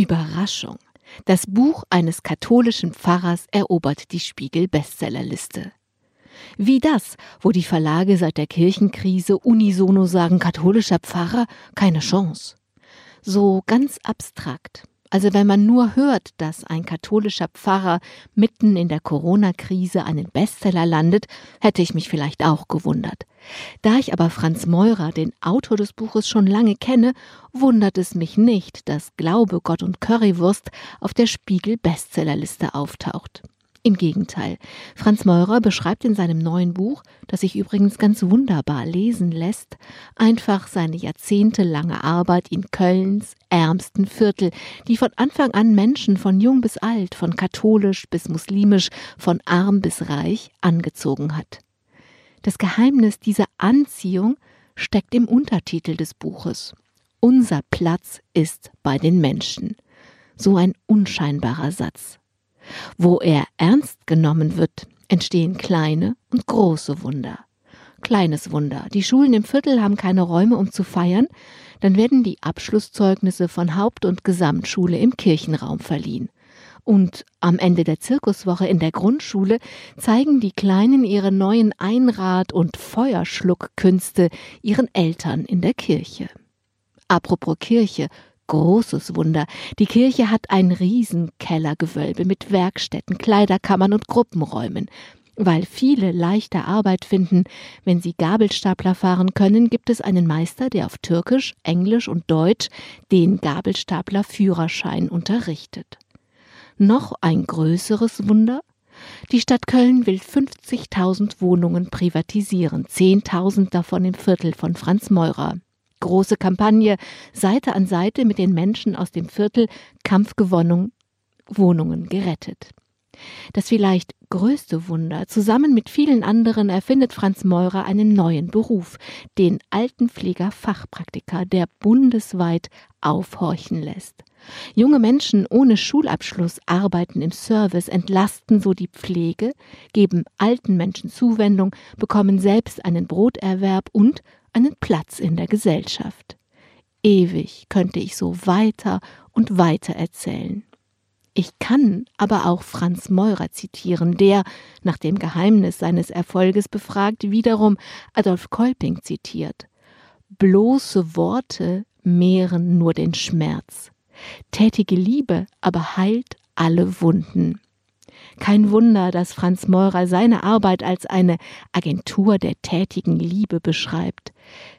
Überraschung. Das Buch eines katholischen Pfarrers erobert die Spiegel-Bestsellerliste. Wie das, wo die Verlage seit der Kirchenkrise unisono sagen, katholischer Pfarrer, keine Chance. So ganz abstrakt. Also wenn man nur hört, dass ein katholischer Pfarrer mitten in der Corona-Krise einen Bestseller landet, hätte ich mich vielleicht auch gewundert. Da ich aber Franz Meurer, den Autor des Buches, schon lange kenne, wundert es mich nicht, dass Glaube, Gott und Currywurst auf der Spiegel-Bestsellerliste auftaucht. Im Gegenteil, Franz Meurer beschreibt in seinem neuen Buch, das sich übrigens ganz wunderbar lesen lässt, einfach seine jahrzehntelange Arbeit in Kölns ärmsten Viertel, die von Anfang an Menschen von jung bis alt, von katholisch bis muslimisch, von arm bis reich angezogen hat. Das Geheimnis dieser Anziehung steckt im Untertitel des Buches. Unser Platz ist bei den Menschen. So ein unscheinbarer Satz. Wo er ernst genommen wird, entstehen kleine und große Wunder. Kleines Wunder. Die Schulen im Viertel haben keine Räume, um zu feiern. Dann werden die Abschlusszeugnisse von Haupt- und Gesamtschule im Kirchenraum verliehen. Und am Ende der Zirkuswoche in der Grundschule zeigen die Kleinen ihre neuen Einrad- und Feuerschluckkünste ihren Eltern in der Kirche. Apropos Kirche, großes Wunder. Die Kirche hat ein Riesenkellergewölbe mit Werkstätten, Kleiderkammern und Gruppenräumen. Weil viele leichte Arbeit finden, wenn sie Gabelstapler fahren können, gibt es einen Meister, der auf Türkisch, Englisch und Deutsch den Gabelstapler Führerschein unterrichtet. Noch ein größeres Wunder? Die Stadt Köln will 50.000 Wohnungen privatisieren, 10.000 davon im Viertel von Franz Meurer. Große Kampagne, Seite an Seite mit den Menschen aus dem Viertel, Kampfgewonnung, Wohnungen gerettet. Das vielleicht größte Wunder, zusammen mit vielen anderen erfindet Franz Meurer einen neuen Beruf, den Altenpfleger-Fachpraktiker, der bundesweit aufhorchen lässt. Junge Menschen ohne Schulabschluss arbeiten im Service, entlasten so die Pflege, geben alten Menschen Zuwendung, bekommen selbst einen Broterwerb und einen Platz in der Gesellschaft. Ewig könnte ich so weiter und weiter erzählen. Ich kann aber auch Franz Meurer zitieren, der, nach dem Geheimnis seines Erfolges befragt, wiederum Adolf Kolping zitiert. Bloße Worte mehren nur den Schmerz. Tätige Liebe aber heilt alle Wunden. Kein Wunder, dass Franz Meurer seine Arbeit als eine Agentur der tätigen Liebe beschreibt.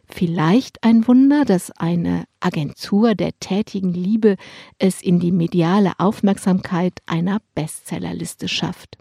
Vielleicht ein Wunder, dass eine Agentur der tätigen Liebe es in die mediale Aufmerksamkeit einer Bestsellerliste schafft.